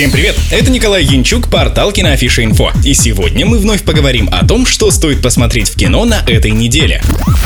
Всем привет! Это Николай Янчук, портал Киноафиша Инфо. И сегодня мы вновь поговорим о том, что стоит посмотреть в кино на этой неделе.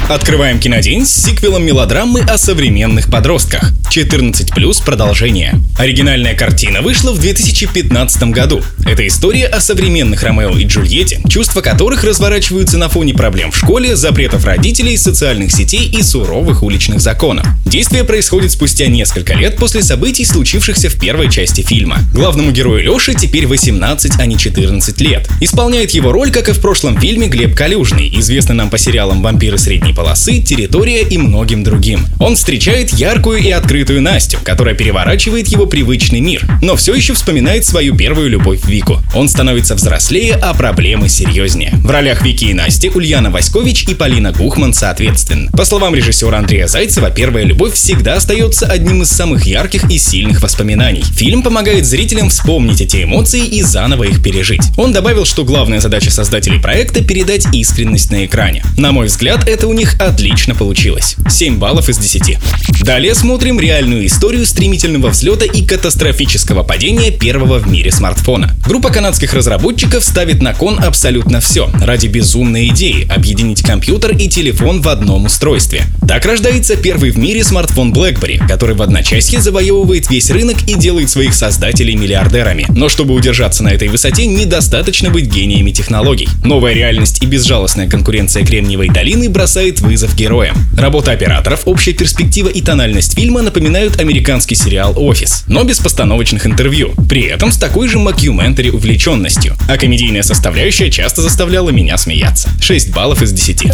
Открываем кинодень с сиквелом мелодрамы о современных подростках. 14 плюс продолжение. Оригинальная картина вышла в 2015 году. Это история о современных Ромео и Джульетте, чувства которых разворачиваются на фоне проблем в школе, запретов родителей, социальных сетей и суровых уличных законов. Действие происходит спустя несколько лет после событий, случившихся в первой части фильма. Главному герою Лёше теперь 18, а не 14 лет. Исполняет его роль, как и в прошлом фильме, Глеб Калюжный, известный нам по сериалам «Вампиры средней полосы», «Территория» и многим другим. Он встречает яркую и открытую Настю, которая переворачивает его привычный мир, но все еще вспоминает свою первую любовь Вику. Он становится взрослее, а проблемы серьезнее. В ролях Вики и Насти Ульяна Васькович и Полина Гухман соответственно. По словам режиссера Андрея Зайцева, первая любовь всегда остается одним из самых ярких и сильных воспоминаний. Фильм помогает зрителям вспомнить эти эмоции и заново их пережить. Он добавил, что главная задача создателей проекта — передать искренность на экране. На мой взгляд, это у них отлично получилось. 7 баллов из 10. Далее смотрим реальную историю стремительного взлета и катастрофического падения первого в мире смартфона. Группа канадских разработчиков ставит на кон абсолютно все ради безумной идеи объединить компьютер и телефон в одном устройстве. Так рождается первый в мире смартфон BlackBerry, который в одночасье завоевывает весь рынок и делает своих создателей миллиардерами. Но чтобы удержаться на этой высоте, недостаточно быть гениями технологий. Новая реальность и безжалостная конкуренция Кремниевой долины бросает вызов героям. Работа операторов, общая перспектива и тональность фильма напоминают американский сериал «Офис», но без постановочных интервью. При этом с такой же макюментари увлеченностью. А комедийная составляющая часто заставляла меня смеяться. 6 баллов из 10.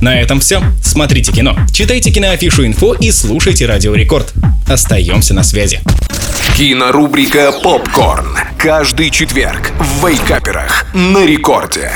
На этом все. Смотрите кино, читайте киноафишу инфо и слушайте Радио Рекорд. Остаемся на связи. Кинорубрика «Попкорн». Каждый четверг в Вейкаперах на рекорде.